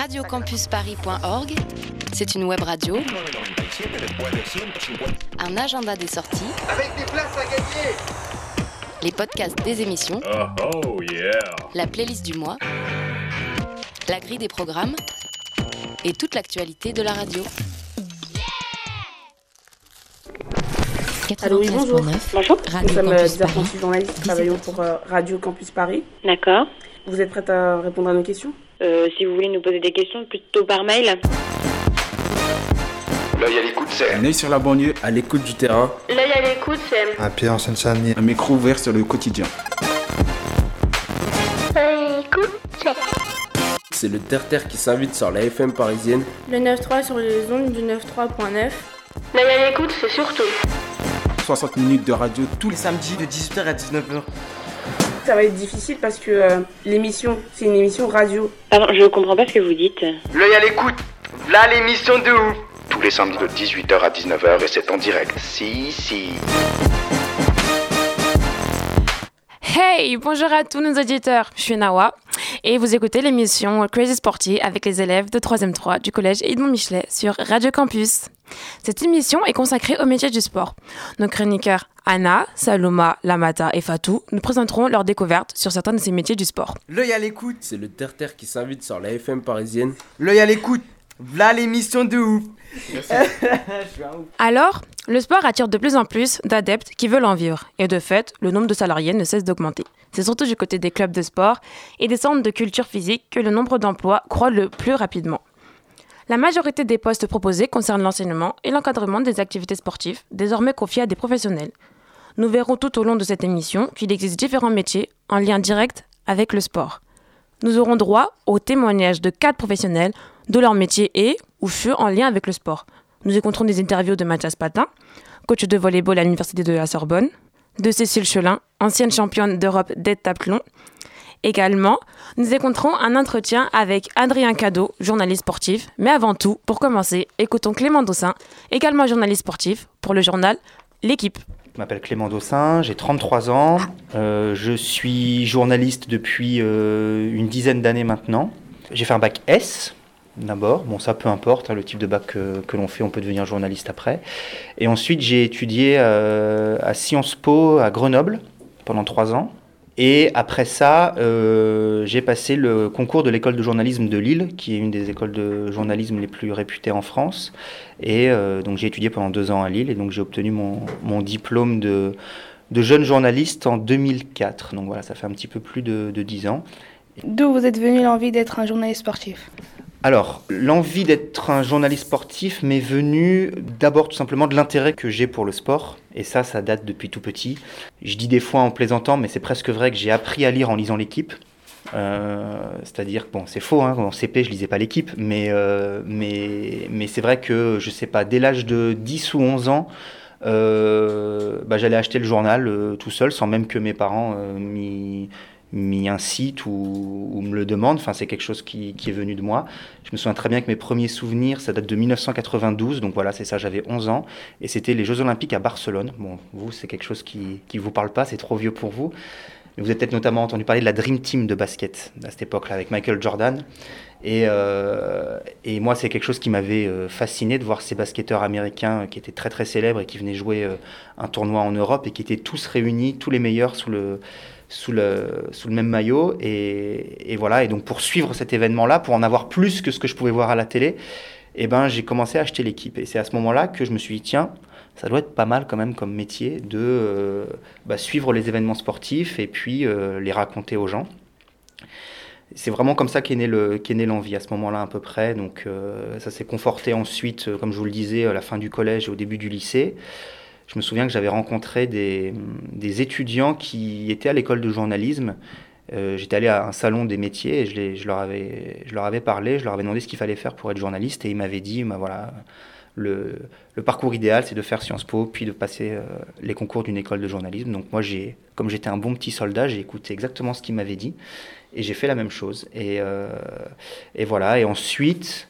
radiocampusparis.org, c'est une web radio, un agenda des sorties, avec des places à gagner, les podcasts des émissions, oh, oh yeah. la playlist du mois, la grille des programmes et toute l'actualité de la radio. Allô, oui, bonjour. 93.9, Bonjour. Radio Nous sommes Campus des Paris. apprentis journalistes 17h30. pour euh, Radio Campus Paris. D'accord. Vous êtes prête à répondre à nos questions? Euh, si vous voulez nous poser des questions, plutôt par mail. L'œil à l'écoute, c'est Un œil sur la banlieue, à l'écoute du terrain, L'œil à l'écoute, c'est... Un pied en Seine-Saint-Denis. un micro ouvert sur le quotidien. C'est le terre-terre qui s'invite sur la FM parisienne. Le 9.3 sur les ondes du 93.9. L'œil à l'écoute, c'est surtout. 60 minutes de radio tous les samedi de 18h à 19h. Ça va être difficile parce que euh, l'émission, c'est une émission radio. Pardon, je comprends pas ce que vous dites. L'œil à l'écoute. Là l'émission de ouf. tous les samedis de 18h à 19h et c'est en direct. Si, si. Hey, bonjour à tous nos auditeurs. Je suis Nawa et vous écoutez l'émission Crazy Sporty avec les élèves de 3e 3 du collège Edmond Michelet sur Radio Campus. Cette émission est consacrée au métier du sport. Nos chroniqueurs Anna, Saloma, Lamata et Fatou nous présenteront leurs découvertes sur certains de ces métiers du sport. L'œil à l'écoute. C'est le terre-terre qui s'invite sur la FM parisienne. L'œil à l'écoute. Là l'émission de ouf. Alors, le sport attire de plus en plus d'adeptes qui veulent en vivre. Et de fait, le nombre de salariés ne cesse d'augmenter. C'est surtout du côté des clubs de sport et des centres de culture physique que le nombre d'emplois croît le plus rapidement. La majorité des postes proposés concernent l'enseignement et l'encadrement des activités sportives, désormais confiées à des professionnels. Nous verrons tout au long de cette émission qu'il existe différents métiers en lien direct avec le sport. Nous aurons droit au témoignage de quatre professionnels de leur métier et ou furent en lien avec le sport. Nous écouterons des interviews de Mathias Patin, coach de volleyball à l'Université de la Sorbonne, de Cécile Chelin, ancienne championne d'Europe d'heptathlon. Également, nous écouterons un entretien avec Adrien Cadeau, journaliste sportif. Mais avant tout, pour commencer, écoutons Clément Dossin, également journaliste sportif, pour le journal L'équipe. Je m'appelle Clément Dossin, j'ai 33 ans. Euh, je suis journaliste depuis euh, une dizaine d'années maintenant. J'ai fait un bac S d'abord. Bon, ça peu importe, hein, le type de bac que, l'on fait, on peut devenir journaliste après. Et ensuite, j'ai étudié euh, à Sciences Po à Grenoble pendant trois ans. Et après ça, euh, j'ai passé le concours de l'école de journalisme de Lille, qui est une des écoles de journalisme les plus réputées en France. Et euh, donc j'ai étudié pendant deux ans à Lille, et donc j'ai obtenu mon, mon diplôme de, de jeune journaliste en 2004. Donc voilà, ça fait un petit peu plus de, de dix ans. D'où vous êtes venu l'envie d'être un journaliste sportif? Alors, l'envie d'être un journaliste sportif m'est venue d'abord tout simplement de l'intérêt que j'ai pour le sport. Et ça, ça date depuis tout petit. Je dis des fois en plaisantant, mais c'est presque vrai que j'ai appris à lire en lisant l'équipe. Euh, C'est-à-dire, bon, c'est faux, hein, en CP, je lisais pas l'équipe, mais, euh, mais, mais c'est vrai que, je sais pas, dès l'âge de 10 ou 11 ans, euh, bah, j'allais acheter le journal tout seul, sans même que mes parents m'y m'y incitent ou, ou me le demandent. Enfin, c'est quelque chose qui, est venu de moi. Je me souviens très bien que mes premiers souvenirs, ça date de 1992. Donc voilà, c'est ça, j'avais 11 ans. Et c'était les Jeux Olympiques à Barcelone. Bon, vous, c'est quelque chose qui ne vous parle pas, c'est trop vieux pour vous. Vous avez peut-être notamment entendu parler de la Dream Team de basket à cette époque-là, avec Michael Jordan. Et, euh, moi, c'est quelque chose qui m'avait euh, fasciné de voir ces basketteurs américains euh, qui étaient très très célèbres et qui venaient jouer un tournoi en Europe et qui étaient tous réunis, tous les meilleurs sous le, sous le, sous le même maillot. Et, et voilà, et donc pour suivre cet événement-là, pour en avoir plus que ce que je pouvais voir à la télé, eh ben, j'ai commencé à acheter l'équipe. Et c'est à ce moment-là que je me suis dit, tiens, ça doit être pas mal quand même comme métier de euh, bah, suivre les événements sportifs et puis euh, les raconter aux gens. C'est vraiment comme ça qu'est né l'envie à ce moment-là à peu près. Donc euh, ça s'est conforté ensuite, euh, comme je vous le disais, à la fin du collège et au début du lycée. Je me souviens que j'avais rencontré des, étudiants qui étaient à l'école de journalisme. Euh, J'étais allé à un salon des métiers et je, leur avais, parlé, je leur avais demandé ce qu'il fallait faire pour être journaliste et ils m'avaient dit, bah, voilà, le, parcours idéal, c'est de faire Sciences Po, puis de passer euh, les concours d'une école de journalisme. Donc moi, comme j'étais un bon petit soldat, j'ai écouté exactement ce qu'ils m'avaient dit et j'ai fait la même chose. Et, euh, voilà. Et ensuite,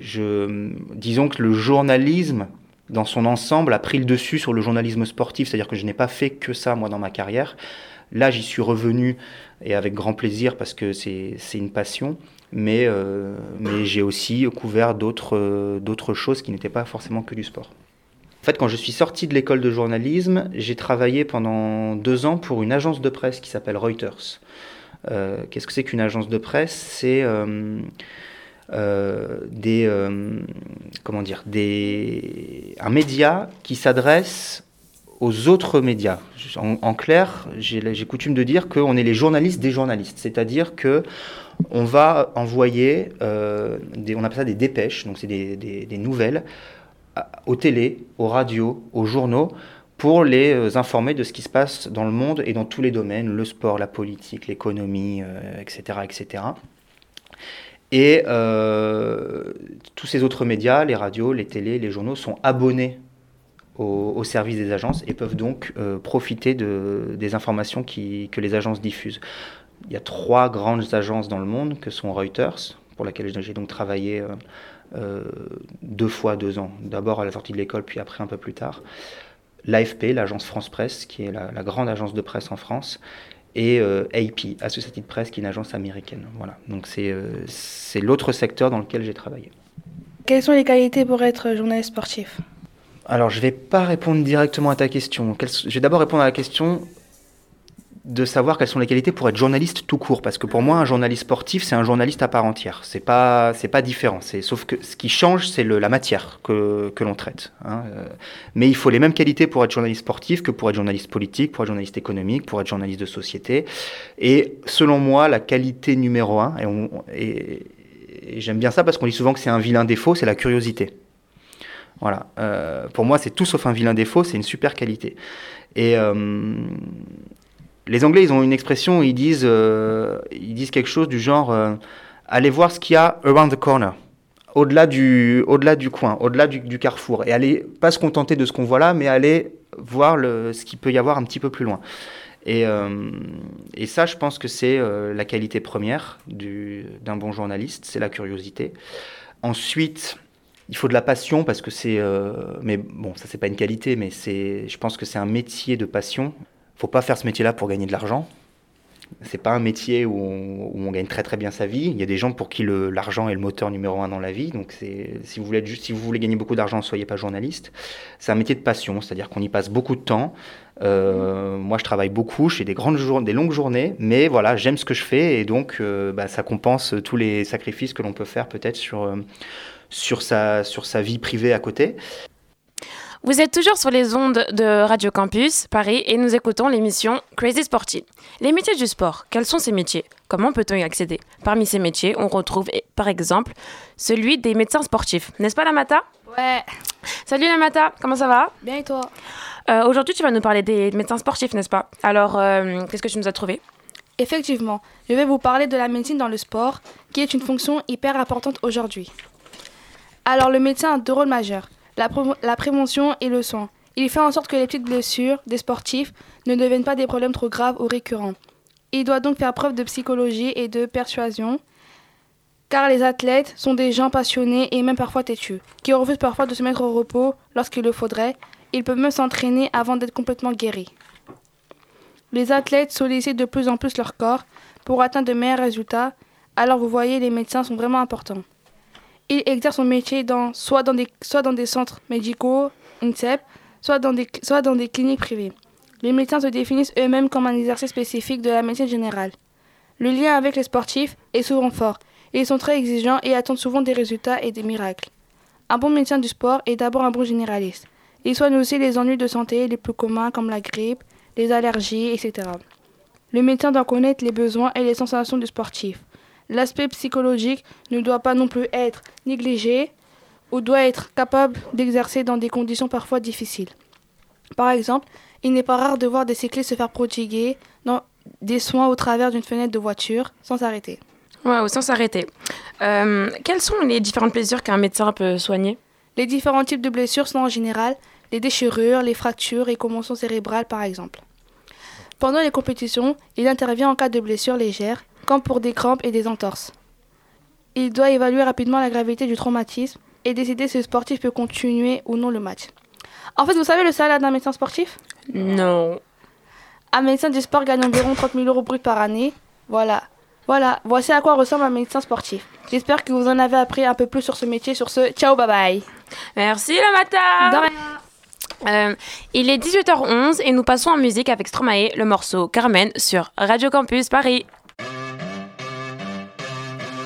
disons que le journalisme, dans son ensemble, a pris le dessus sur le journalisme sportif. C'est-à-dire que je n'ai pas fait que ça, moi, dans ma carrière. Là, j'y suis revenu et avec grand plaisir parce que c'est une passion. Mais, euh, mais j'ai aussi couvert d'autres d'autres choses qui n'étaient pas forcément que du sport. En fait, quand je suis sorti de l'école de journalisme, j'ai travaillé pendant deux ans pour une agence de presse qui s'appelle Reuters. Euh, Qu'est-ce que c'est qu'une agence de presse? C'est euh, euh, des comment dire des un média qui s'adresse aux autres médias. En, clair, j'ai coutume de dire qu'on est les journalistes des journalistes, c'est-à-dire que on va envoyer, euh, des, on appelle ça des dépêches, donc c'est des, des, des, nouvelles, aux télé, aux radios, aux journaux, pour les euh, informer de ce qui se passe dans le monde et dans tous les domaines, le sport, la politique, l'économie, euh, etc., etc. Et euh, tous ces autres médias, les radios, les télés, les journaux, sont abonnés au, service des agences et peuvent donc euh, profiter de, des informations que les agences diffusent. Il y a trois grandes agences dans le monde que sont Reuters, pour laquelle j'ai donc travaillé euh, deux fois deux ans, d'abord à la sortie de l'école, puis après un peu plus tard. L'AFP, l'agence France Presse, qui est la, grande agence de presse en France, et euh, AP, Associated Press, qui est une agence américaine. Voilà. Donc c'est euh, l'autre secteur dans lequel j'ai travaillé. Quelles sont les qualités pour être journaliste sportif? Alors je ne vais pas répondre directement à ta question. Je vais d'abord répondre à la question de savoir quelles sont les qualités pour être journaliste tout court parce que pour moi un journaliste sportif c'est un journaliste à part entière. C'est pas pas différent. Sauf que ce qui change c'est la matière que, que l'on traite hein. mais il faut les mêmes qualités pour être journaliste sportif que pour être journaliste politique pour être journaliste économique pour être journaliste de société. Et selon moi la qualité numéro un et j'aime bien ça parce qu'on dit souvent que c'est un vilain défaut c'est la curiosité. Voilà. Euh, pour moi c'est tout sauf un vilain défaut c'est une super qualité. Et euh, les Anglais, ils ont une expression, ils disent, euh, ils disent quelque chose du genre euh, allez voir ce qu'il y a around the corner, au-delà du, au-delà du coin, au-delà du, carrefour, et allez pas se contenter de ce qu'on voit là, mais aller voir ce qu'il peut y avoir un petit peu plus loin. Et, euh, ça, je pense que c'est la qualité première d'un bon journaliste, c'est la curiosité. Ensuite, il faut de la passion parce que c'est, mais bon, ça c'est pas une qualité, mais c'est, je pense que c'est un métier de passion faut pas faire ce métier-là pour gagner de l'argent. C'est pas un métier où on, gagne très très bien sa vie. Il y a des gens pour qui l'argent est le moteur numéro un dans la vie. Donc si vous voulez gagner beaucoup d'argent, soyez pas journaliste. C'est un métier de passion, c'est-à-dire qu'on y passe beaucoup de temps. Euh, moi, je travaille beaucoup, je fais des grandes journées, des longues journées, mais voilà, j'aime ce que je fais et donc euh, bah, ça compense tous les sacrifices que l'on peut faire peut-être sur euh, sur sa sur sa vie privée à côté. Vous êtes toujours sur les ondes de Radio Campus Paris et nous écoutons l'émission Crazy Sporty. Les métiers du sport, quels sont ces métiers? Comment peut-on y accéder? Parmi ces métiers, on retrouve par exemple celui des médecins sportifs. N'est-ce pas Lamata? Ouais. Salut Lamata, comment ça va? Bien et toi? Euh, Aujourd'hui, tu vas nous parler des médecins sportifs, n'est-ce pas? Alors, euh, qu'est-ce que tu nous as trouvé? Effectivement, je vais vous parler de la médecine dans le sport, qui est une fonction hyper importante aujourd'hui. Alors, le médecin a deux rôles majeurs la, prévention et le soin. Il fait en sorte que les petites blessures des sportifs ne deviennent pas des problèmes trop graves ou récurrents. Il doit donc faire preuve de psychologie et de persuasion, car les athlètes sont des gens passionnés et même parfois têtus, qui refusent parfois de se mettre au repos lorsqu'il le faudrait. Ils peuvent même s'entraîner avant d'être complètement guéris. Les athlètes sollicitent de plus en plus leur corps pour atteindre de meilleurs résultats, alors vous voyez, les médecins sont vraiment importants. Il exerce son métier dans, soit, dans des, soit dans des centres médicaux, INSEP, soit dans, des, soit dans des cliniques privées. Les médecins se définissent eux-mêmes comme un exercice spécifique de la médecine générale. Le lien avec les sportifs est souvent fort. Ils sont très exigeants et attendent souvent des résultats et des miracles. Un bon médecin du sport est d'abord un bon généraliste. Il soigne aussi les ennuis de santé les plus communs comme la grippe, les allergies, etc. Le médecin doit connaître les besoins et les sensations du sportif. L'aspect psychologique ne doit pas non plus être négligé ou doit être capable d'exercer dans des conditions parfois difficiles. Par exemple, il n'est pas rare de voir des cyclistes se faire prodiguer dans des soins au travers d'une fenêtre de voiture sans s'arrêter. Waouh, sans s'arrêter. Euh, quelles sont les différentes blessures qu'un médecin peut soigner? Les différents types de blessures sont en général les déchirures, les fractures et commotions cérébrales par exemple. Pendant les compétitions, il intervient en cas de blessures légères comme pour des crampes et des entorses. Il doit évaluer rapidement la gravité du traumatisme et décider si le sportif peut continuer ou non le match. En fait, vous savez le salaire d'un médecin sportif? Non. Un médecin du sport gagne environ 30 000 euros brut par année. Voilà. Voilà, voici à quoi ressemble un médecin sportif. J'espère que vous en avez appris un peu plus sur ce métier. Sur ce, ciao, bye bye. Merci le matin. Euh, il est 18h11 et nous passons en musique avec Stromae, le morceau Carmen sur Radio Campus Paris.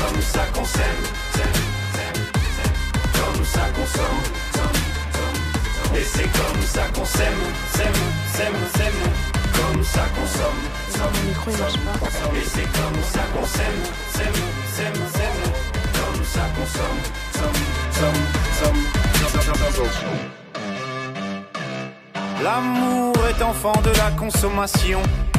comme ça qu'on s'aime, comme ça qu'on somme. Et c'est comme ça qu'on s'aime, s'aime, s'aime, s'aime. Comme ça qu'on somme. Et c'est comme ça qu'on s'aime, s'aime, s'aime, s'aime. Comme ça qu'on somme, somme, somme, somme. L'amour est enfant de la consommation.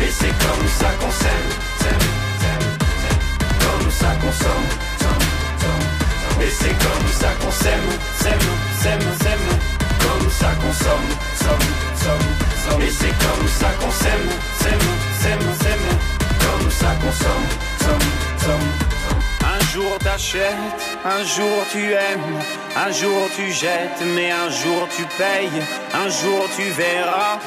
Et c'est comme ça qu'on s'aime, comme ça qu'on somme. Et c'est comme ça qu'on s'aime, s'aime, s'aime, s'aime. comme ça qu'on somme, somme, somme. Et c'est comme ça qu'on s'aime, s'aime, s'aime, s'aime. Comme ça qu'on somme, somme, somme. Un jour t'achètes, un jour tu aimes, un jour tu jettes, mais un jour tu payes, un jour tu verras,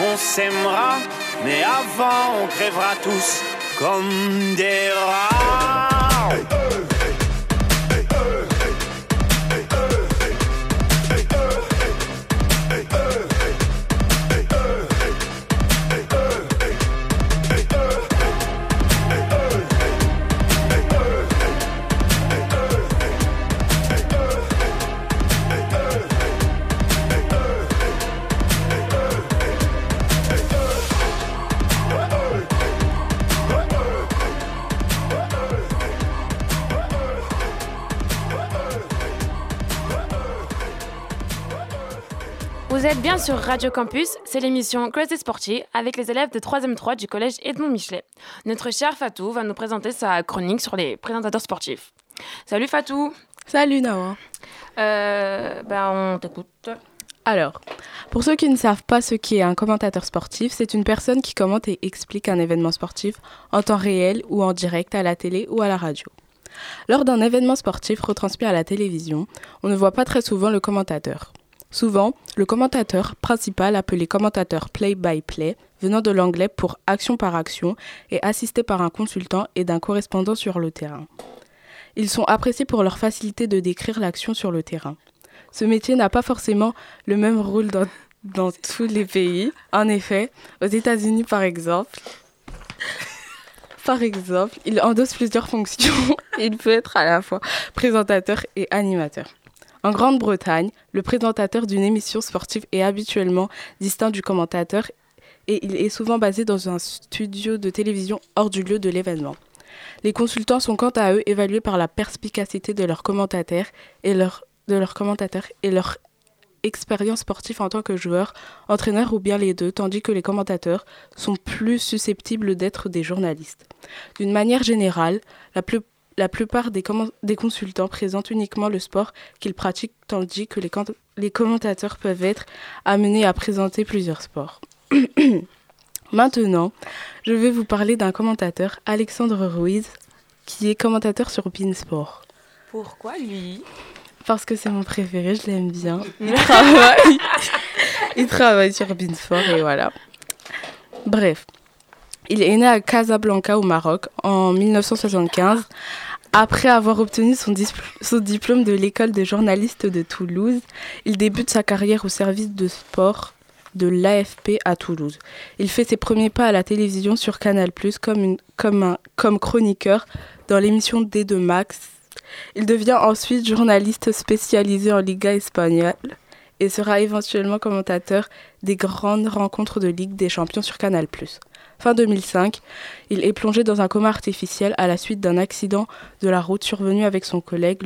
on s'aimera, mais avant on crèvera tous comme des rats. Vous êtes bien sur Radio Campus, c'est l'émission Crazy Sporty avec les élèves de 3e 3 du collège Edmond Michelet. Notre cher Fatou va nous présenter sa chronique sur les présentateurs sportifs. Salut Fatou Salut Nawa euh, ben on t'écoute. Alors, pour ceux qui ne savent pas ce qu'est un commentateur sportif, c'est une personne qui commente et explique un événement sportif en temps réel ou en direct à la télé ou à la radio. Lors d'un événement sportif retransmis à la télévision, on ne voit pas très souvent le commentateur. Souvent, le commentateur principal, appelé commentateur play-by-play, venant de l'anglais pour action par action, est assisté par un consultant et d'un correspondant sur le terrain. Ils sont appréciés pour leur facilité de décrire l'action sur le terrain. Ce métier n'a pas forcément le même rôle dans, dans tous les pays. En effet, aux États-Unis par exemple, par exemple, il endosse plusieurs fonctions. il peut être à la fois présentateur et animateur. En Grande-Bretagne, le présentateur d'une émission sportive est habituellement distinct du commentateur et il est souvent basé dans un studio de télévision hors du lieu de l'événement. Les consultants sont quant à eux évalués par la perspicacité de leurs commentateurs et leur, expérience sportive en tant que joueur, entraîneur ou bien les deux, tandis que les commentateurs sont plus susceptibles d'être des journalistes. D'une manière générale, la plus la plupart des, des, consultants présentent uniquement le sport qu'ils pratiquent, tandis que les, les, commentateurs peuvent être amenés à présenter plusieurs sports. Maintenant, je vais vous parler d'un commentateur, Alexandre Ruiz, qui est commentateur sur Beansport. Pourquoi lui? Parce que c'est mon préféré, je l'aime bien. Il travaille, il travaille sur Beansport et voilà. Bref, il est né à Casablanca au Maroc en 1975 après avoir obtenu son, diplôme de l'école de journalistes de Toulouse. Il débute sa carrière au service de sport de l'AFP à Toulouse. Il fait ses premiers pas à la télévision sur Canal+, comme, comme chroniqueur dans l'émission D2 Max. Il devient ensuite journaliste spécialisé en Liga espagnole et sera éventuellement commentateur des grandes rencontres de Ligue des Champions sur Canal+. Fin 2005, il est plongé dans un coma artificiel à la suite d'un accident de la route survenu avec son collègue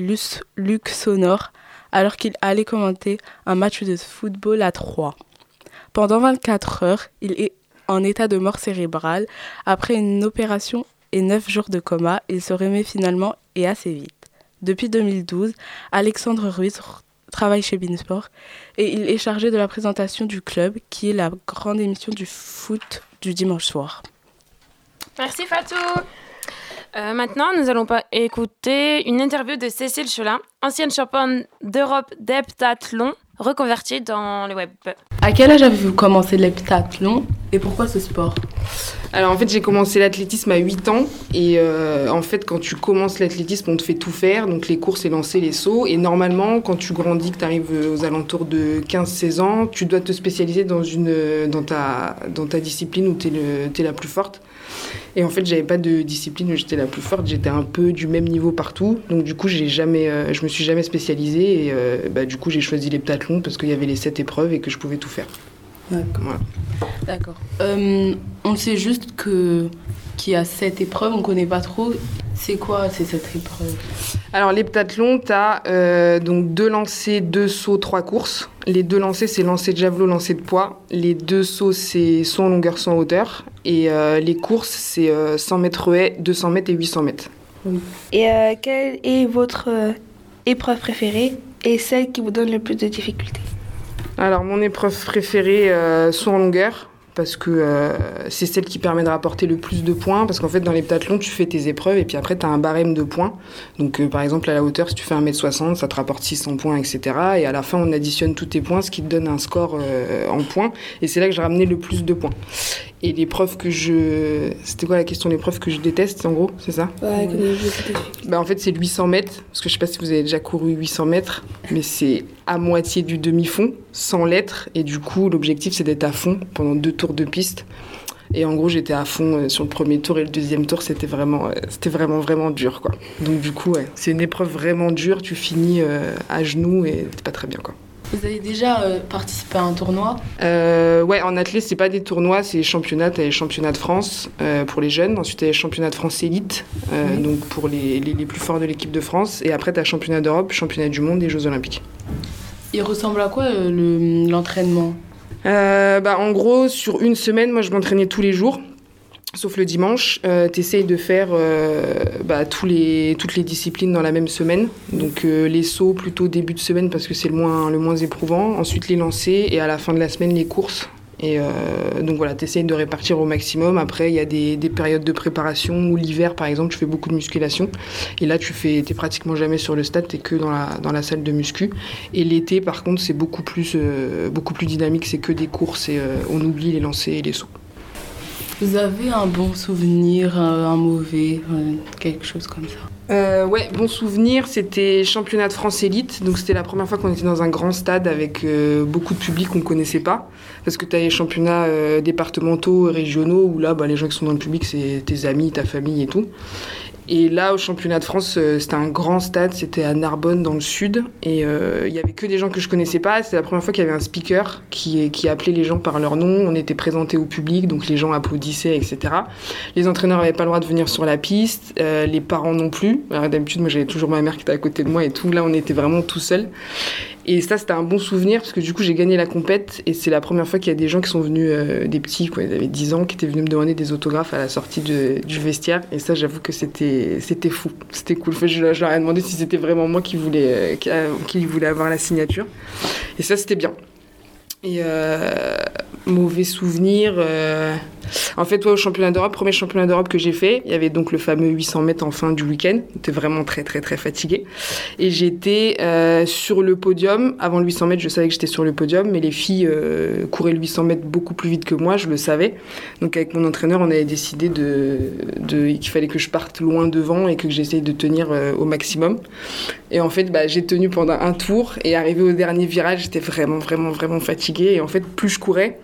Luc Sonor alors qu'il allait commenter un match de football à Troyes. Pendant 24 heures, il est en état de mort cérébrale. Après une opération et 9 jours de coma, il se remet finalement et assez vite. Depuis 2012, Alexandre Ruiz travaille chez Beansport et il est chargé de la présentation du club, qui est la grande émission du foot du dimanche soir. Merci Fatou. Euh, maintenant, nous allons pas écouter une interview de Cécile Chelin, ancienne championne d'Europe d'heptathlon, reconvertie dans le web. À quel âge avez-vous commencé l'heptathlon et pourquoi ce sport? Alors en fait j'ai commencé l'athlétisme à 8 ans et euh, en fait quand tu commences l'athlétisme on te fait tout faire, donc les courses, les lancers, les sauts. Et normalement quand tu grandis, que tu arrives aux alentours de 15-16 ans, tu dois te spécialiser dans, une, dans, ta, dans ta discipline où tu es, la plus forte. Et en fait j'avais pas de discipline où j'étais la plus forte, j'étais un peu du même niveau partout, donc du coup j'ai jamais, euh, je me suis jamais spécialisée. Et euh, bah, du coup j'ai choisi l'heptathlon parce qu'il y avait les 7 épreuves et que je pouvais tout faire. D'accord. D'accord. Euh, on sait juste que qu'il y a cette épreuve, on connaît pas trop. C'est quoi c'est cette épreuve? Alors l'heptathlon, tu as euh, donc deux lancers, deux sauts, trois courses. Les deux lancers, c'est lancer de javelot, lancer de poids. Les deux sauts, c'est saut en longueur, saut en hauteur. Et euh, les courses, c'est 100 mètres haie, 200 mètres et 800 mètres. Et quelle est votre épreuve préférée et celle qui vous donne le plus de difficultés? Alors, mon épreuve préférée, euh, soit en longueur, parce que euh, c'est celle qui permet de rapporter le plus de points. Parce qu'en fait, dans les pentathlons, tu fais tes épreuves et puis après, tu as un barème de points. Donc, euh, par exemple, à la hauteur, si tu fais 1m60, ça te rapporte 600 points, etc. Et à la fin, on additionne tous tes points, ce qui te donne un score en points. Et c'est là que j'ai ramené le plus de points. Et l'épreuve que je. C'était quoi la question L'épreuve que je déteste, en gros, c'est ça? Ouais, bah, En fait, c'est 800 mètres. Parce que je sais pas si vous avez déjà couru 800 mètres, mais c'est à moitié du demi-fond, sans lettres. Et du coup, l'objectif, c'est d'être à fond pendant deux tours de piste. Et en gros, j'étais à fond euh, sur le premier tour et le deuxième tour, c'était vraiment, euh, c'était vraiment, vraiment dur, quoi. Donc, du coup, ouais, c'est une épreuve vraiment dure. Tu finis euh, à genoux et c'est pas très bien, quoi. Vous avez déjà euh, participé à un tournoi euh, Ouais, en athlète, c'est pas des tournois, c'est championnats. T'as les championnats de France euh, pour les jeunes. Ensuite, t'as les championnats de France élite, euh, donc pour les, les, les, plus forts de l'équipe de France. Et après, t'as championnat d'Europe, championnat du monde et Jeux Olympiques. Il ressemble à quoi l'entraînement? Bah, En gros, sur une semaine, moi, je m'entraînais tous les jours sauf le dimanche, euh, tu essayes de faire euh, bah, toutes les disciplines dans la même semaine. Donc euh, les sauts plutôt début de semaine parce que c'est le moins, éprouvant. Ensuite les lancers et à la fin de la semaine les courses. Et donc voilà, tu essayes de répartir au maximum. Après, il y a des, des, périodes de préparation où l'hiver, par exemple, tu fais beaucoup de musculation. Et là, tu fais, es pratiquement jamais sur le stade, tu que dans la, dans la salle de muscu. Et l'été, par contre, c'est beaucoup plus, beaucoup plus dynamique. C'est que des courses et on oublie les lancers et les sauts. Vous avez un bon souvenir, un mauvais, quelque chose comme ça? Euh, ouais, bon souvenir, c'était championnat de France élite. Donc c'était la première fois qu'on était dans un grand stade avec euh, beaucoup de public qu'on ne connaissait pas. Parce que tu as les championnats euh, départementaux régionaux où là, bah, les gens qui sont dans le public, c'est tes amis, ta famille et tout. Et là, au championnat de France, c'était un grand stade, c'était à Narbonne, dans le sud. Et euh, il y avait que des gens que je connaissais pas. C'était la première fois qu'il y avait un speaker qui, qui appelait les gens par leur nom. On était présenté au public, donc les gens applaudissaient, etc. Les entraîneurs n'avaient pas le droit de venir sur la piste, euh, les parents non plus. D'habitude, moi, j'avais toujours ma mère qui était à côté de moi et tout. Là, on était vraiment tout seul. Et ça, c'était un bon souvenir parce que du coup, j'ai gagné la compète et c'est la première fois qu'il y a des gens qui sont venus, euh, des petits, quoi, ils avaient 10 ans, qui étaient venus me demander des autographes à la sortie du vestiaire. Et ça, j'avoue que c'était, c'était fou, c'était cool. Je, je, leur ai demandé si c'était vraiment moi qui voulais, qui, qui voulait avoir la signature. Et ça, c'était bien. Et euh, mauvais souvenir. Euh... En fait, ouais, au championnat d'Europe, premier championnat d'Europe que j'ai fait, il y avait donc le fameux 800 mètres en fin du week-end. J'étais vraiment très, très, très fatiguée. Et j'étais euh, sur le podium. Avant le 800 mètres, je savais que j'étais sur le podium, mais les filles couraient le 800 mètres beaucoup plus vite que moi, je le savais. Donc, avec mon entraîneur, on avait décidé qu'il fallait que je parte loin devant et que j'essaye de tenir au maximum. Et en fait, bah, j'ai tenu pendant un tour et arrivé au dernier virage, j'étais vraiment, vraiment, vraiment fatiguée. Et en fait, plus je courais,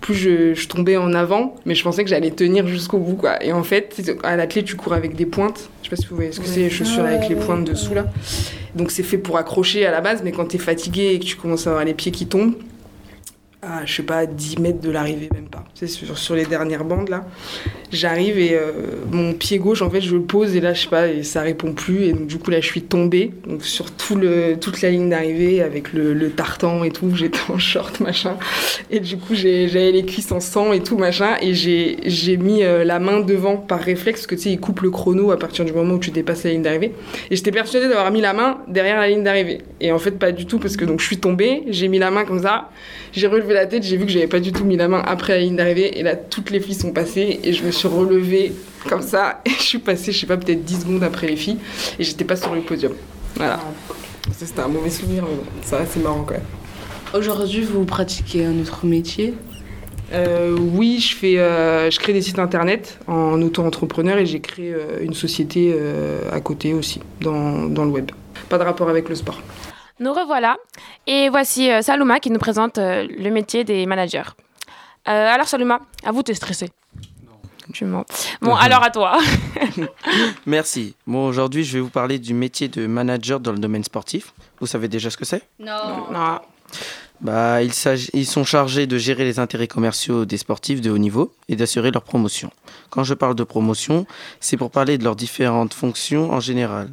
plus je, je, tombais en avant, mais je pensais que j'allais tenir jusqu'au bout. Quoi. Et en fait, à l'athlète, tu cours avec des pointes. Je sais pas si vous voyez ce que c'est, les chaussures avec les pointes dessous là. Donc c'est fait pour accrocher à la base, mais quand tu es fatigué et que tu commences à avoir les pieds qui tombent, à, je sais pas, 10 mètres de l'arrivée, même pas. C'est sur, les dernières bandes, là. J'arrive et euh, mon pied gauche, en fait, je le pose et là, je sais pas, et ça répond plus. Et donc, du coup, là, je suis tombée. Sur tout le, toute la ligne d'arrivée, avec le, tartan et tout, j'étais en short, machin. Et du coup, j'avais les cuisses en sang et tout, machin. Et j'ai mis euh, la main devant par réflexe, parce que tu sais, il coupe le chrono à partir du moment où tu dépasses la ligne d'arrivée. Et j'étais persuadée d'avoir mis la main derrière la ligne d'arrivée. Et en fait, pas du tout, parce que donc, je suis tombée, j'ai mis la main comme ça, j'ai relevé la tête, j'ai vu que j'avais pas du tout mis la main après la ligne d'arrivée. Et là, toutes les filles sont passées et je me suis relevée comme ça. Et je suis passée, je sais pas, peut-être 10 secondes après les filles. Et j'étais pas sur le podium. Voilà. Ça, c'était un mauvais souvenir, mais bon, ça, c'est marrant quand même. Aujourd'hui, vous pratiquez un autre métier? Euh, oui, je, fais, euh, je crée des sites internet en auto-entrepreneur et j'ai créé euh, une société à côté aussi, dans, dans le web. Pas de rapport avec le sport. Nous revoilà et voici euh, Saluma qui nous présente euh, le métier des managers. Euh, alors Saluma, à vous de stresser. Tu mens. Bon, alors à toi. Merci. Bon, aujourd'hui, je vais vous parler du métier de manager dans le domaine sportif. Vous savez déjà ce que c'est? Non. Non. Bah, ils, ils, sont chargés de gérer les intérêts commerciaux des sportifs de haut niveau et d'assurer leur promotion. Quand je parle de promotion, c'est pour parler de leurs différentes fonctions en général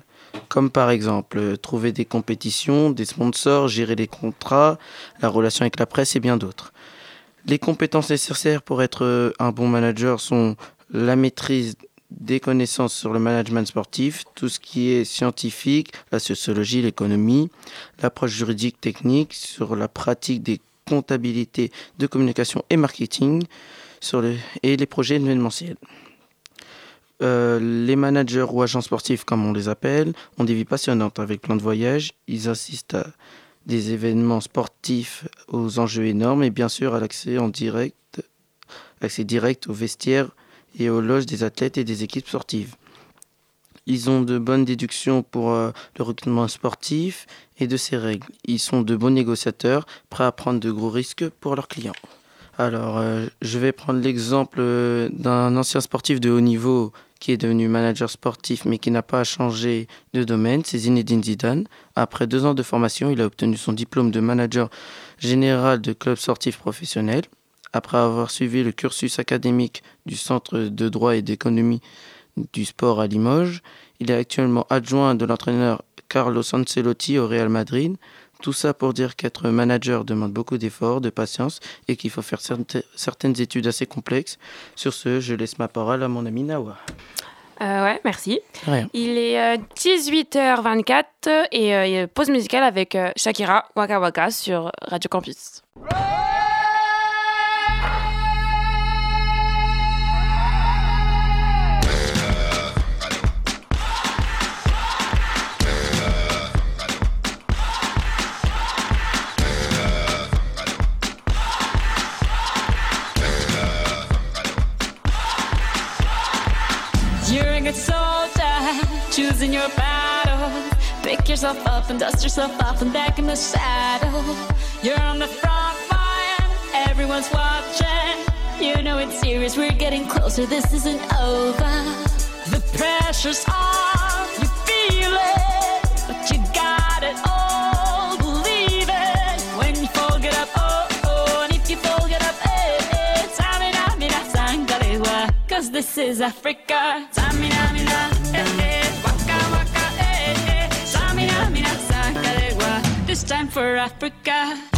comme par exemple trouver des compétitions, des sponsors, gérer les contrats, la relation avec la presse et bien d'autres. Les compétences nécessaires pour être un bon manager sont la maîtrise des connaissances sur le management sportif, tout ce qui est scientifique, la sociologie, l'économie, l'approche juridique technique sur la pratique des comptabilités de communication et marketing sur et les projets événementiels. Euh, les managers ou agents sportifs, comme on les appelle, ont des vies passionnantes avec plein de voyages. Ils assistent à des événements sportifs aux enjeux énormes et bien sûr à l'accès en direct, accès direct aux vestiaires et aux loges des athlètes et des équipes sportives. Ils ont de bonnes déductions pour euh, le recrutement sportif et de ses règles. Ils sont de bons négociateurs, prêts à prendre de gros risques pour leurs clients. Alors, euh, je vais prendre l'exemple d'un ancien sportif de haut niveau qui est devenu manager sportif mais qui n'a pas changé de domaine, c'est Zinedine Zidane. Après deux ans de formation, il a obtenu son diplôme de manager général de club sportif professionnel. Après avoir suivi le cursus académique du Centre de droit et d'économie du sport à Limoges, il est actuellement adjoint de l'entraîneur Carlos Ancelotti au Real Madrid. Tout ça pour dire qu'être manager demande beaucoup d'efforts, de patience et qu'il faut faire certaines études assez complexes. Sur ce, je laisse ma parole à mon ami Nawa. Euh, ouais, merci. Rien. Il est euh, 18h24 et euh, pause musicale avec euh, Shakira Waka Waka sur Radio Campus. Choosing your battle. Pick yourself up and dust yourself off and back in the saddle. You're on the front line, everyone's watching. You know it's serious, we're getting closer, this isn't over. The pressure's on, you feel it, but you got it all. Believe it when you fall, get up, oh, oh, and if you fall, get up, eh, eh. Cause this is Africa. Tamina, mina, this time for Africa.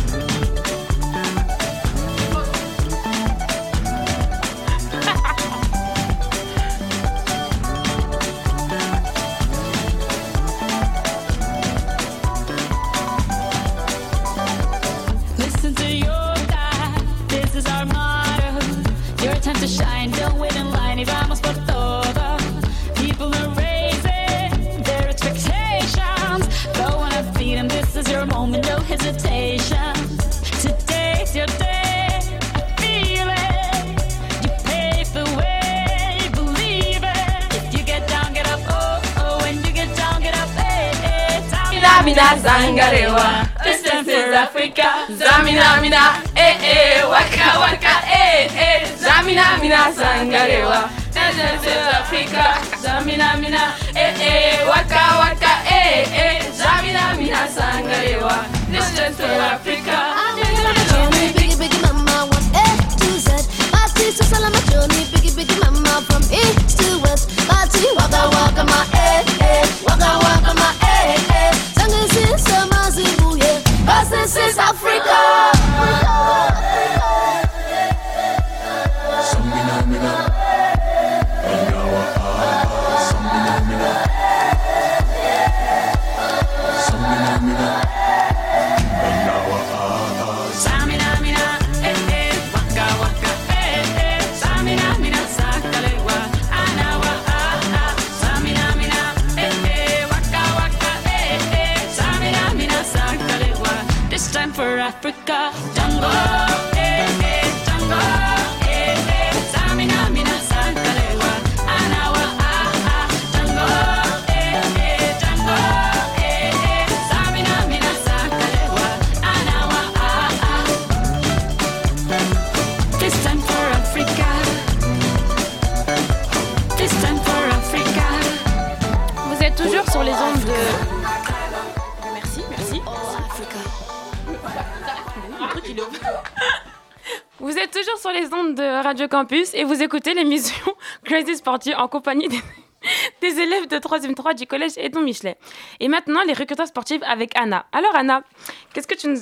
Campus et vous écoutez l'émission Crazy Sporty en compagnie des, élèves de 3e 3 du collège Edmond Michelet. Et maintenant, les recruteurs sportifs avec Anna. Alors Anna, qu'est-ce que tu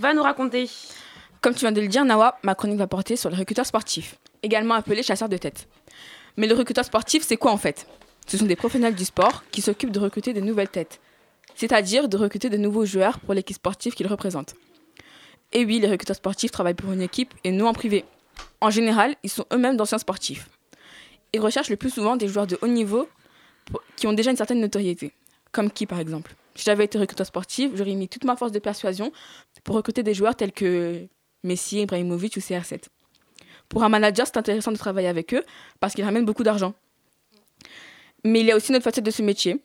vas nous raconter? Comme tu viens de le dire, Nawa, ma chronique va porter sur les recruteurs sportifs, également appelés chasseurs de tête. Mais le recruteur sportif, c'est quoi en fait? Ce sont des professionnels du sport qui s'occupent de recruter de nouvelles têtes, c'est-à-dire de recruter de nouveaux joueurs pour l'équipe sportive qu'ils représentent. Et oui, les recruteurs sportifs travaillent pour une équipe et non en privé. En général, ils sont eux-mêmes d'anciens sportifs. Ils recherchent le plus souvent des joueurs de haut niveau qui ont déjà une certaine notoriété. Comme qui, par exemple? Si j'avais été recruteur sportif, j'aurais mis toute ma force de persuasion pour recruter des joueurs tels que Messi, Ibrahimovic ou CR7. Pour un manager, c'est intéressant de travailler avec eux parce qu'ils ramènent beaucoup d'argent. Mais il y a aussi une autre facette de ce métier.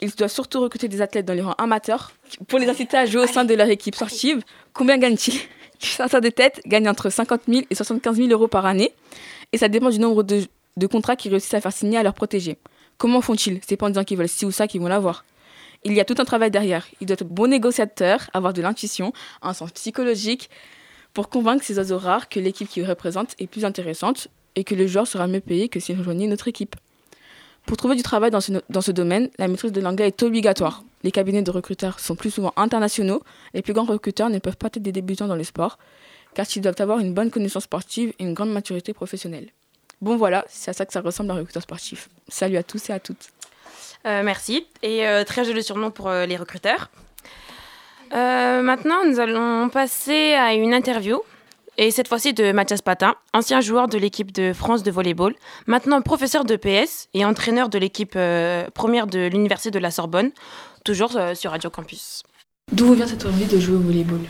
Ils doivent surtout recruter des athlètes dans les rangs amateurs pour les inciter à jouer au sein de leur équipe sportive. Combien gagnent-ils? Chasseurs de tête gagnent entre 50 000 et 75 000 euros par année et ça dépend du nombre de, contrats qu'ils réussissent à faire signer à leurs protégés. Comment font-ils C'est pas en disant qu'ils veulent ci ou ça qu'ils vont l'avoir? Il y a tout un travail derrière. Ils doivent être bons négociateurs, avoir de l'intuition, un sens psychologique pour convaincre ces oiseaux rares que l'équipe qu'ils représentent est plus intéressante et que le joueur sera mieux payé que s'il rejoignait notre équipe. Pour trouver du travail dans ce, dans ce domaine, la maîtrise de l'anglais est obligatoire. Les cabinets de recruteurs sont plus souvent internationaux. Les plus grands recruteurs ne peuvent pas être des débutants dans le sport, car ils doivent avoir une bonne connaissance sportive et une grande maturité professionnelle. Bon voilà, c'est à ça que ça ressemble un recruteur sportif. Salut à tous et à toutes. Euh, merci. Et euh, très joli surnom pour euh, les recruteurs. Maintenant, nous allons passer à une interview. Et cette fois-ci de Mathias Patin, ancien joueur de l'équipe de France de volleyball, maintenant professeur de PS et entraîneur de l'équipe première de l'Université de la Sorbonne, toujours euh, sur Radio Campus. D'où vous vient cette envie de jouer au volleyball?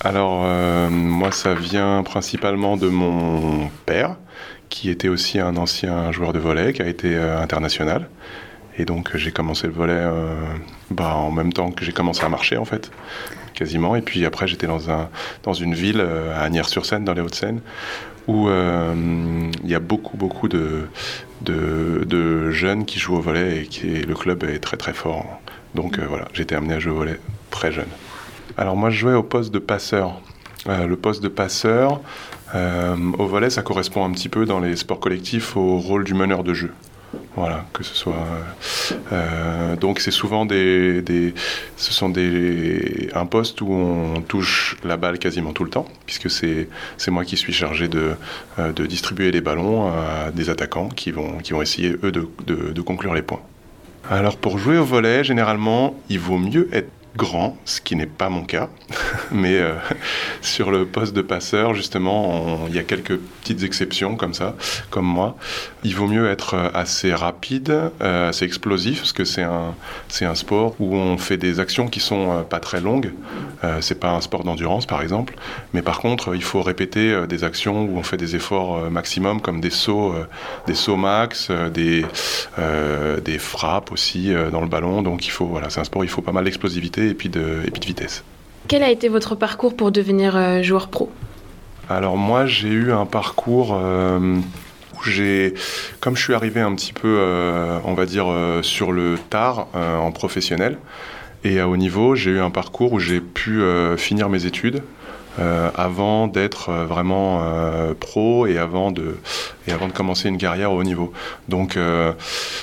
Alors, euh, moi, ça vient principalement de mon père, qui était aussi un ancien joueur de volley, qui a été euh, international. Et donc, j'ai commencé le volley euh, bah, en même temps que j'ai commencé à marcher, en fait, quasiment. Et puis après, j'étais dans, un, dans une ville, euh, à Agnières-sur-Seine, dans les Hauts-de-Seine, où euh, il y a beaucoup, beaucoup de, de, jeunes qui jouent au volley et qui, le club est très, très fort. Donc, euh, voilà, j'ai été amené à jouer au volley très jeune. Alors moi, je jouais au poste de passeur. Euh, le poste de passeur, euh, au volet, ça correspond un petit peu dans les sports collectifs au rôle du meneur de jeu. Voilà, que ce soit. euh, donc c'est souvent des, ce sont des, un poste où on touche la balle quasiment tout le temps, puisque c'est, c'est moi qui suis chargé de, euh, de distribuer les ballons à des attaquants qui vont, qui vont essayer eux de, de, de conclure les points. Alors pour jouer au volet, généralement, il vaut mieux être grand, ce qui n'est pas mon cas. Mais euh, sur le poste de passeur, justement, il y a quelques petites exceptions comme ça, comme moi. Il vaut mieux être euh, assez rapide, euh, assez explosif, parce que c'est un, un sport où on fait des actions qui sont pas très longues. C'est pas un sport d'endurance, par exemple. Mais par contre, il faut répéter des actions où on fait des efforts maximum, comme des sauts, des sauts max, des, des frappes aussi dans le ballon. Donc il faut, voilà, c'est un sport où il faut pas mal d'explosivité et puis de, et puis de vitesse. Quel a été votre parcours pour devenir euh, joueur pro? Alors moi, j'ai eu un parcours euh, où j'ai, comme je suis arrivé un petit peu, euh, on va dire, sur le tard en professionnel et à haut niveau, j'ai eu un parcours où j'ai pu finir mes études. Euh, avant d'être euh, vraiment euh, pro et avant de et avant de commencer une carrière au haut niveau. Donc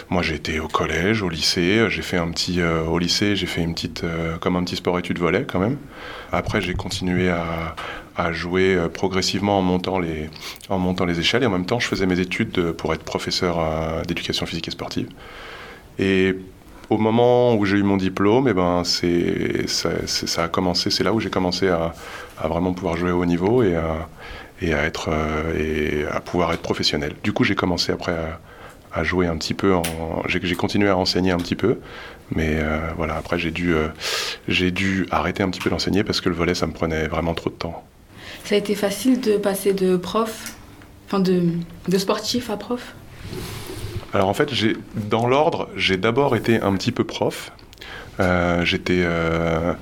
moi j'ai été au collège, au lycée, j'ai fait un petit au lycée, j'ai fait une petite comme un petit sport études volet quand même. Après j'ai continué à, à jouer progressivement en montant les en montant les échelles et en même temps je faisais mes études de- pour être professeur d'éducation physique et sportive. Et au moment où j'ai eu mon diplôme, eh ben c'est, ça, a commencé, c'est là où j'ai commencé à, vraiment pouvoir jouer au haut niveau et à, être, euh, et à pouvoir être professionnel. Du coup, j'ai commencé après à, jouer un petit peu, j'ai, continué à enseigner un petit peu, mais euh, voilà, après j'ai dû, euh, dû arrêter un petit peu d'enseigner parce que le volet, ça me prenait vraiment trop de temps. Ça a été facile de passer de prof, enfin de, de sportif à prof? Alors en fait, dans l'ordre, j'ai d'abord été un petit peu prof. Euh, j'étais, euh,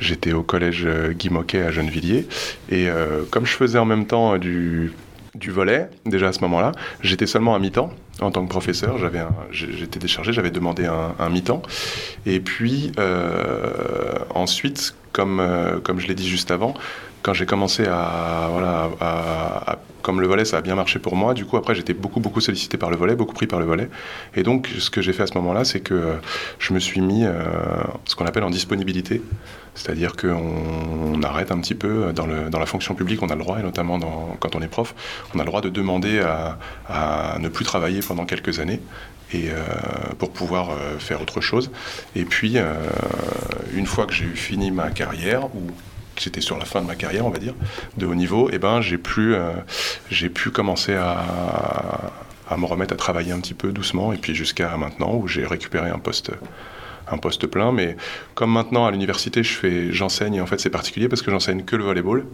j'étais au collège euh, Guy Moquet à Gennevilliers. Et comme je faisais en même temps du, du volet, déjà à ce moment-là, j'étais seulement à mi-temps en tant que professeur. J'avais j'étais déchargé, j'avais demandé un, un mi-temps. Et puis ensuite, comme, comme je l'ai dit juste avant, quand j'ai commencé à, voilà, comme le volet, ça a bien marché pour moi. Du coup, après, j'étais beaucoup, beaucoup sollicité par le volet, beaucoup pris par le volet. Et donc, ce que j'ai fait à ce moment-là, c'est que euh, je me suis mis euh, ce qu'on appelle en disponibilité. C'est-à-dire qu'on on arrête un petit peu dans, le, dans la fonction publique, on a le droit, et notamment quand on est prof, on a le droit de demander à, ne plus travailler pendant quelques années et euh, pour pouvoir euh, faire autre chose. Et puis, euh, une fois que j'ai fini ma carrière, ou j'étais sur la fin de ma carrière, on va dire, de haut niveau, et ben j'ai pu, euh, pu commencer à, à me remettre à travailler un petit peu doucement, et puis jusqu'à maintenant où j'ai récupéré un poste un poste plein, mais comme maintenant à l'université je fais, en fait c'est particulier parce que j'enseigne que le volleyball.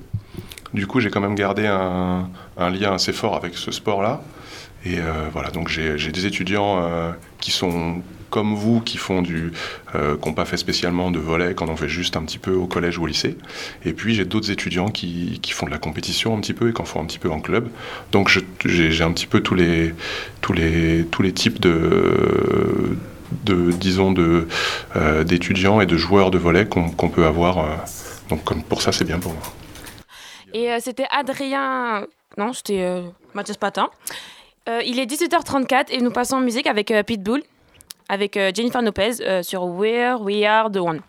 Du coup j'ai quand même gardé un, lien assez fort avec ce sport-là. Et euh, voilà, donc j'ai des étudiants euh, qui sont comme vous, qui font du, euh, n'ont pas fait spécialement de volley, quand on fait juste un petit peu au collège ou au lycée. Et puis j'ai d'autres étudiants qui, qui font de la compétition un petit peu et qui en font un petit peu en club. Donc j'ai un petit peu tous les, tous les, tous les types de, de disons, de, euh, d'étudiants et de joueurs de volley qu'on peut avoir. euh, donc comme pour ça, c'est bien pour moi. Et euh, c'était Adrien. Non, c'était Mathias Patin. Il est 18h34 et nous passons en musique avec Pitbull, avec euh, Jennifer Lopez euh, sur Where We Are the One.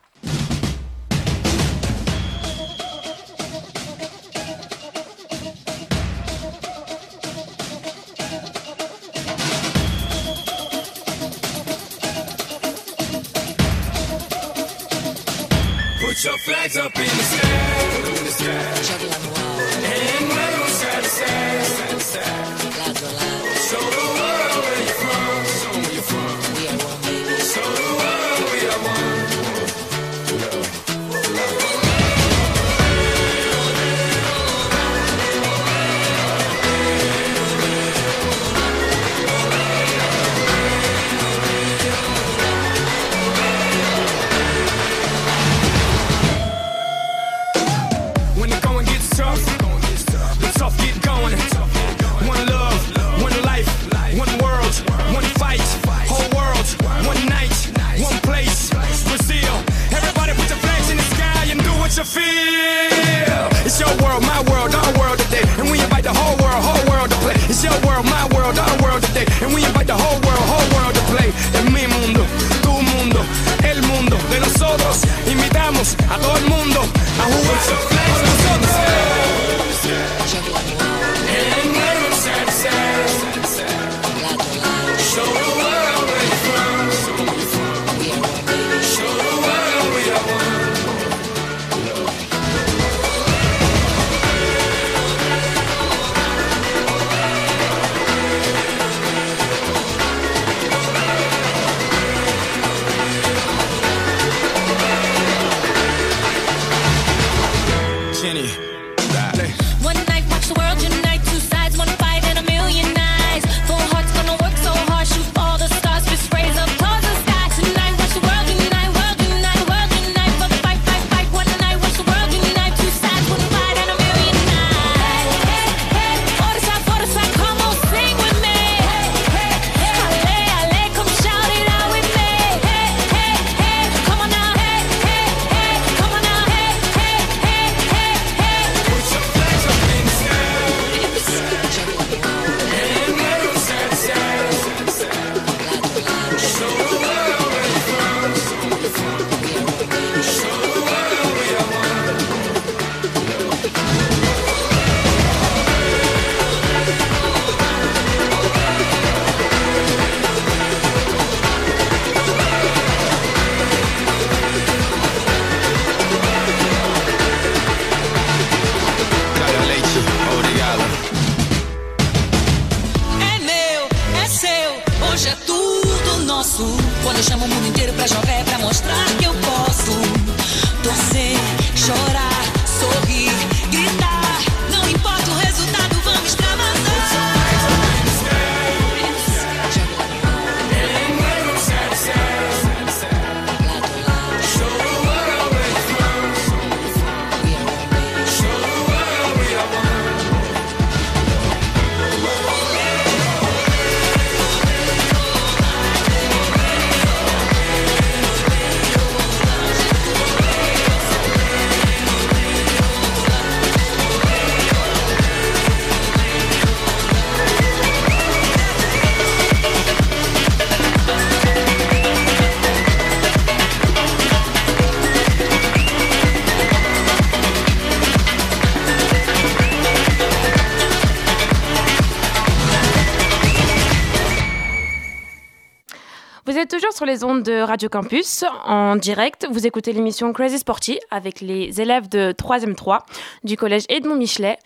Sur les ondes de Radio Campus. En direct, vous écoutez l'émission Crazy Sporty avec les élèves de 3e 3 du collège Edmond Michelet.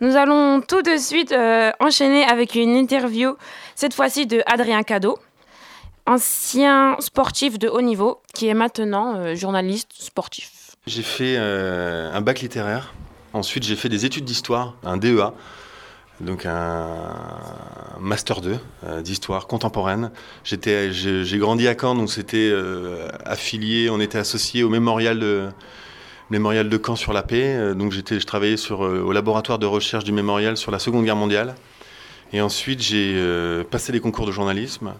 Nous allons tout de suite euh, enchaîner avec une interview, cette fois-ci de Adrien Cadeau, ancien sportif de haut niveau qui est maintenant euh, journaliste sportif. J'ai fait euh, un bac littéraire. Ensuite, j'ai fait des études d'histoire, un DEA, donc un master 2 euh, d'histoire contemporaine. J'ai grandi à Caen, donc c'était euh, affilié, on était associé au mémorial de mémorial de Caen sur la paix. Euh, donc j'étais, je travaillais sur, au laboratoire de recherche du mémorial sur la Seconde Guerre mondiale. Et ensuite, j'ai passé les concours de journalisme.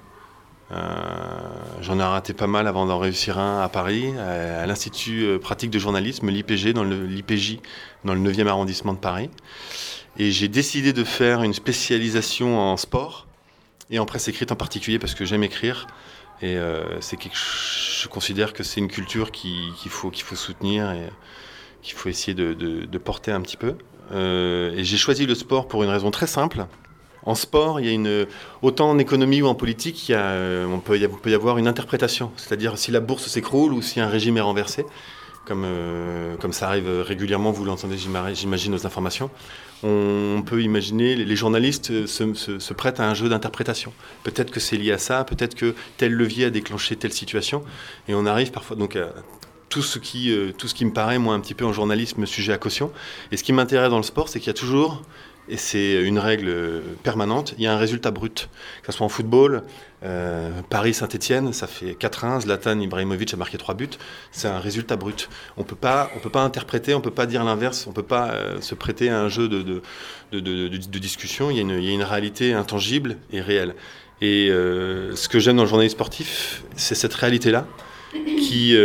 J'en ai raté pas mal avant d'en réussir un à Paris, à, l'Institut pratique de journalisme, l'IPG, dans le- l'IPJ, dans le 9e arrondissement de Paris. Et j'ai décidé de faire une spécialisation en sport et en presse écrite en particulier parce que j'aime écrire. Et euh, c'est quelque je considère que c'est une culture qui- qu'il faut, qu'il faut soutenir et qu'il faut essayer de, de- porter un petit peu. Euh, et j'ai choisi le sport pour une raison très simple. En sport, il y a une, autant en économie ou en politique, il y a, euh, on, peut on peut y avoir une interprétation. C'est-à-dire si la bourse s'écroule ou si un régime est renversé, comme, comme ça arrive régulièrement, vous l'entendez, j'ima- j'imagine, aux informations. On peut imaginer, les journalistes se prêtent à un jeu d'interprétation. Peut-être que c'est lié à ça, peut-être que tel levier a déclenché telle situation. Et on arrive parfois donc à tout ce qui, euh, tout ce qui me paraît, moi, un petit peu en journalisme, sujet à caution. Et ce qui m'intéresse dans le sport, c'est qu'il y a toujours, et c'est une règle euh, permanente, il y a un résultat brut. Que ce soit en football, euh, Paris-Saint-Etienne, ça fait 4-1, Zlatan Ibrahimovic a marqué 3 buts, c'est un résultat brut. On on peut pas interpréter, on peut pas dire l'inverse, on peut pas euh, se prêter à un jeu de, de, de, discussion, il y, a une, il y a une réalité intangible et réelle. Et ce que j'aime dans le journalisme sportif, c'est cette réalité-là qui,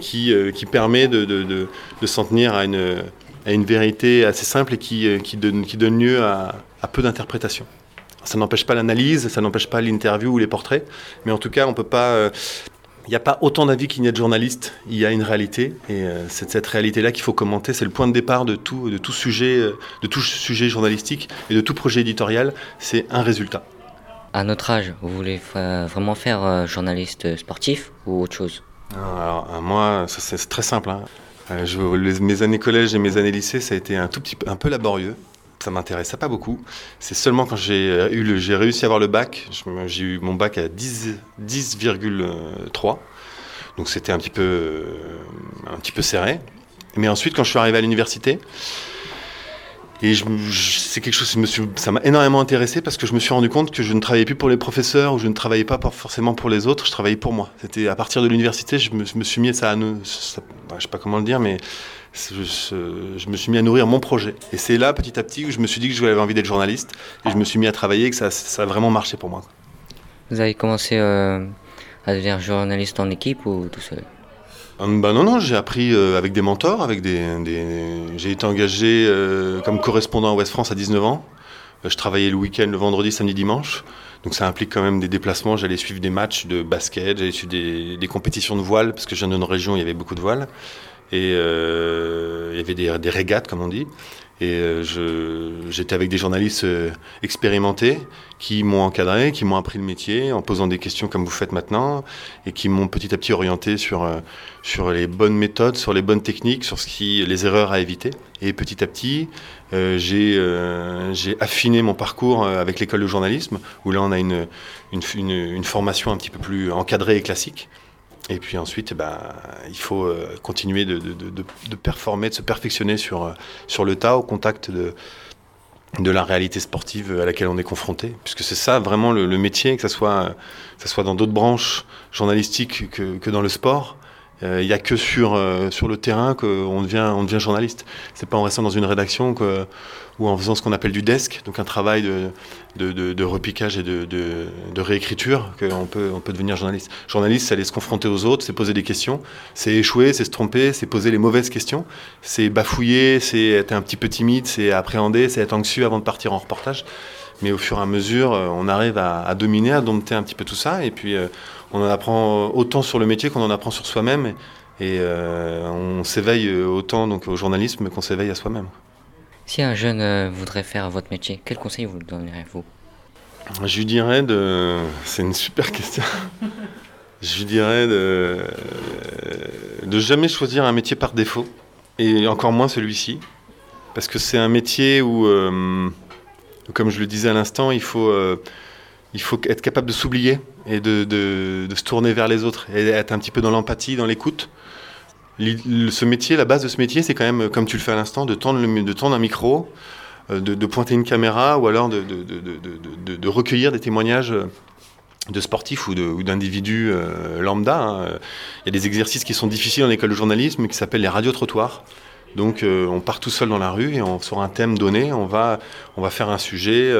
qui, qui permet de s'en tenir à une, à une vérité assez simple et qui, euh, qui, donne, qui donne lieu à, à peu d'interprétation. Ça n'empêche pas l'analyse, ça n'empêche pas l'interview ou les portraits, mais en tout cas, on peut pas. euh, il n'y a pas autant d'avis qu'il n'y a de journalistes. Il y a une réalité, et euh, c'est cette réalité-là qu'il faut commenter. C'est le point de départ de tout, de tout sujet, euh, de tout sujet journalistique et de tout projet éditorial. C'est un résultat. À notre âge, vous voulez vraiment faire euh, journaliste sportif ou autre chose? Alors, euh, moi, c'est très simple. hein. Euh, je- mes années collège et mes années lycée, ça a été un tout petit peu, un peu laborieux. Ça m'intéressait pas beaucoup. C'est seulement quand j'ai euh, eu le- j'ai réussi à avoir le bac, j'ai eu mon bac à 10 10,3. Donc c'était un petit peu euh, un petit peu serré. Mais ensuite, quand je suis arrivé à l'université, et c'est quelque chose, suis- ça m'a énormément intéressé parce que je me suis rendu compte que je ne travaillais plus pour les professeurs ou je ne travaillais pas forcément pour les autres, je travaillais pour moi. C'était à partir de l'université, je me, je me suis mis à ça, bah, je sais pas comment le dire, mais je, me suis mis à nourrir mon projet. Et c'est là, petit à petit, où je me suis dit que j'avais envie d'être journaliste et je me suis mis à travailler et que ça, ça a vraiment marché pour moi. Vous avez commencé euh, à devenir journaliste en équipe ou tout seul? Hum, bah non, non, j'ai appris euh, avec des mentors, avec des, j'ai été engagé euh, comme correspondant à Ouest France à 19 ans. Euh, je travaillais le week-end, le vendredi, samedi, dimanche. Donc ça implique quand même des déplacements. J'allais suivre des matchs de basket, j'allais suivre des, compétitions de voile, parce que je viens d'une région où il y avait beaucoup de voiles. Et il y avait des régates, comme on dit. Et euh, j'étais avec des journalistes euh, expérimentés qui m'ont encadré, qui m'ont appris le métier en posant des questions comme vous faites maintenant et qui m'ont petit à petit orienté sur, euh, sur les bonnes méthodes, sur les bonnes techniques, sur ce qui, les erreurs à éviter. Et petit à petit, euh, j'ai affiné mon parcours avec l'école de journalisme où là on a une, une formation un petit peu plus encadrée et classique. Et puis ensuite, ben, il faut euh, continuer de, performer, de se perfectionner sur, euh, sur le tas, au contact de, de la réalité sportive à laquelle on est confronté. Puisque c'est ça vraiment le, métier, que ce soit, soit dans d'autres branches journalistiques que, que dans le sport. Euh, Il n'y a que sur, sur le terrain qu'on devient, on devient journaliste. C'est pas en restant dans une rédaction que, ou en faisant ce qu'on appelle du desk, donc un travail de, de, de, repiquage et de, de, réécriture, qu'on peut, on peut devenir journaliste. Journaliste, c'est aller se confronter aux autres, c'est poser des questions, c'est échouer, c'est se tromper, c'est poser les mauvaises questions, c'est bafouiller, c'est être un petit peu timide, c'est appréhender, c'est être anxieux avant de partir en reportage. Mais au fur et à mesure, euh, on arrive à, à dominer, à dompter un petit peu tout ça, et puis euh, on en apprend autant sur le métier qu'on en apprend sur soi-même, et euh, on s'éveille autant donc au journalisme qu'on s'éveille à soi-même. Si un jeune euh, voudrait faire votre métier, quel conseil vous donnerez-vous Je lui dirais de. C'est une super question. Je lui dirais de. de jamais choisir un métier par défaut, et encore moins celui-ci, parce que c'est un métier où, euh, comme je le disais à l'instant, il faut. euh, il faut être capable de s'oublier et de se tourner vers les autres et être un petit peu dans l'empathie, dans l'écoute. Ce métier, la base de ce métier, c'est quand même, comme tu le fais à l'instant, de tendre, un micro, euh, de, pointer une caméra ou alors de, recueillir des témoignages euh, de sportifs ou d'individus euh, lambda. hein. Il y a des exercices qui sont difficiles en école de journalisme qui s'appellent les radiotrottoirs. Donc on part tout seul dans la rue et on, sur un thème donné, on va, on va faire un sujet.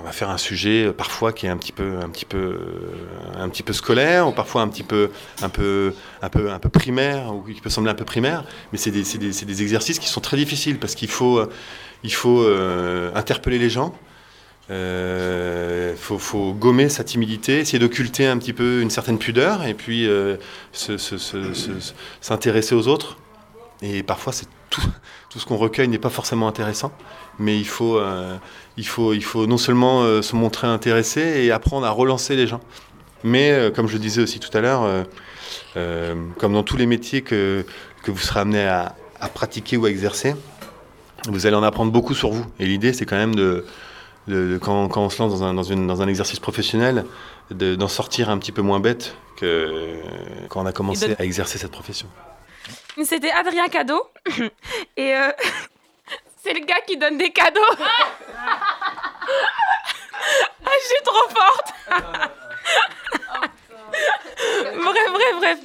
On va faire un sujet euh, parfois qui est un petit peu, un petit peu, euh, un petit peu scolaire, ou parfois un petit peu, un peu, un peu, un peu primaire, ou qui peut sembler un peu primaire. Mais c'est des, des- des exercices qui sont très difficiles parce qu'il faut, euh, il faut interpeller les gens. Il faut, faut gommer sa timidité, essayer d'occulter un petit peu une certaine pudeur, et puis se- se- se- se- s'intéresser aux autres. Et parfois, c'est tout, tout ce qu'on recueille n'est pas forcément intéressant, mais il faut, il faut, il faut non seulement euh, se montrer intéressé et apprendre à relancer les gens. Mais euh, comme je le disais aussi tout à l'heure, euh, comme dans tous les métiers que, que vous serez amené à, à pratiquer ou à exercer, vous allez en apprendre beaucoup sur vous. Et l'idée, c'est quand même de, de- de- quand, quand on se lance dans un, dans une- dans un exercice professionnel, de- d'en sortir un petit peu moins bête que quand on a commencé à exercer cette profession. C'était Adrien Cadeau. Et euh, c'est le gars qui donne des cadeaux. ah, je suis trop forte. bref, bref, bref.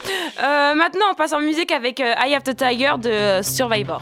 Maintenant, on passe en musique avec euh, Have the Tiger de Survivor.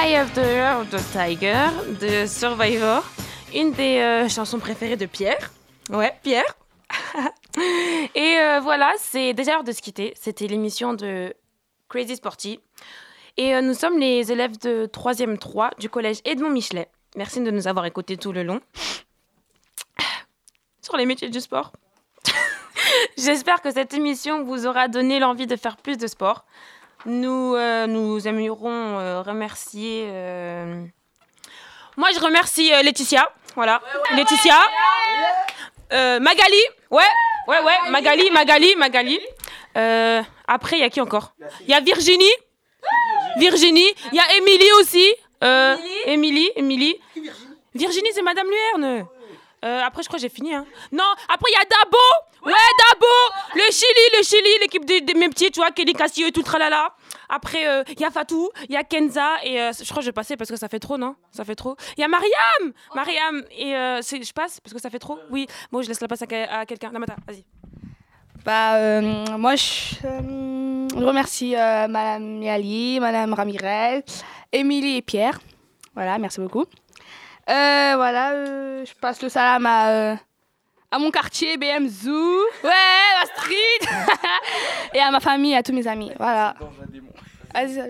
Eye of the of the Tiger de Survivor, une des euh, chansons préférées de Pierre. Ouais, Pierre. Et euh, voilà, c'est déjà l'heure de se quitter. C'était l'émission de Crazy Sporty. Et euh, nous sommes les élèves de 3e 3 du collège Edmond Michelet. Merci de nous avoir écoutés tout le long. Sur les métiers du sport. J'espère que cette émission vous aura donné l'envie de faire plus de sport. Nous, euh, nous aimerions euh, remercier. euh, Moi, je remercie euh, Laetitia. Voilà, Laetitia. Euh, Magali. Ouais, ouais, ouais. Magali, Magali, Magali. Euh, après, il y a qui encore? Il y a Virginie. Virginie. Il y a Émilie aussi. Euh, Émilie, Émilie. Virginie, c'est Madame Luerne. Euh, après, je crois que j'ai fini. Hein. Non, après, il y a Dabo. Ouais, Dabo. Le Chili, le Chili, l'équipe des, des mes petits, tu vois, Kelly Cassio et tout le tralala. Après, euh, il y a Fatou, il y a Kenza. Et euh, je crois que je vais passer parce que ça fait trop, non? Ça fait trop. Il y a Mariam. Mariam. Et je passe parce que ça fait trop? Oui. Bon, je laisse la place à, à quelqu'un. Namata, vas-y. Bah, moi, je, remercie Madame Yali, Madame Ramirez, Émilie et Pierre. Voilà, merci beaucoup. Euh, voilà, euh, je passe le salam à, euh, à mon quartier, BM Zoo. Ouais, la street. et à ma famille, à tous mes amis. Voilà. Vas-y.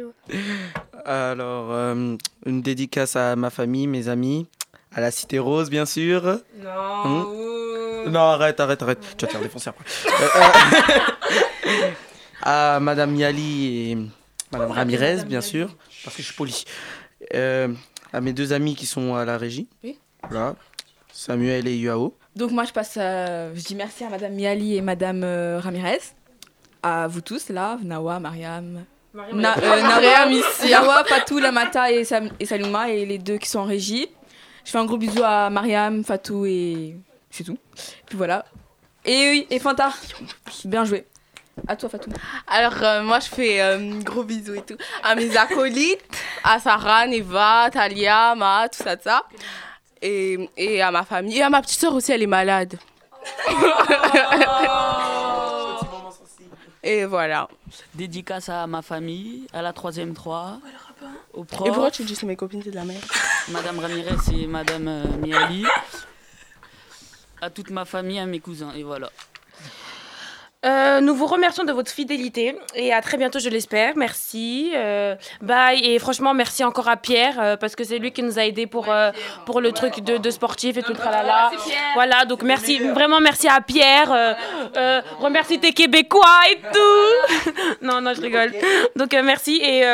Alors, euh, une dédicace à ma famille, mes amis, à la Cité Rose, bien sûr. Non. Hmm Non, arrête, arrête, arrête. Tu vas te faire défoncer après. À Madame Yali et Madame Ramirez, bien sûr, parce que je suis poli. À mes deux amis qui sont à la régie. Oui. Voilà. Samuel et Yuao. Donc moi je passe, euh, je dis merci à Madame Miali et Madame euh, Ramirez, à vous tous là, Nawa, Mariam, Mariam, Na, euh, Naréam ici, Nawa, Fatou, Lamata et, Sam- et Saluma et les deux qui sont en régie. Je fais un gros bisou à Mariam, Fatou et c'est tout. Puis voilà. Et oui, et Fanta, bien joué. À toi Fatou. Alors, euh, moi, je fais euh, gros bisous et tout à mes acolytes, à Sarah, Neva, Talia, Ma, tout ça, tout ça. Et, et à ma famille. Et à ma petite soeur aussi, elle est malade. et voilà. Dédicace à ma famille, à la troisième 3, aux profs. Et pourquoi tu dis c'est mes copines, c'est de la merde Madame Ramirez et Madame euh, Miali. À toute ma famille, à mes cousins, et voilà. Euh, nous vous remercions de votre fidélité et à très bientôt, je l'espère. Merci. Euh, bye. Et franchement, merci encore à Pierre euh, parce que c'est lui qui nous a aidés pour, pour le truc de, de sportif et tout le tralala. Voilà, donc merci, vraiment merci à Pierre. Remercie tes Québécois et tout. non, non, je rigole. Donc merci. Et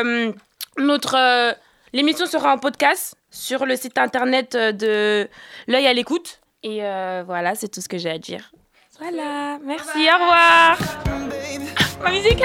notre l'émission sera en podcast sur le site internet de L'œil à l'écoute. Et voilà, c'est tout ce que j'ai à dire. Voilà, merci, au revoir. Ma musique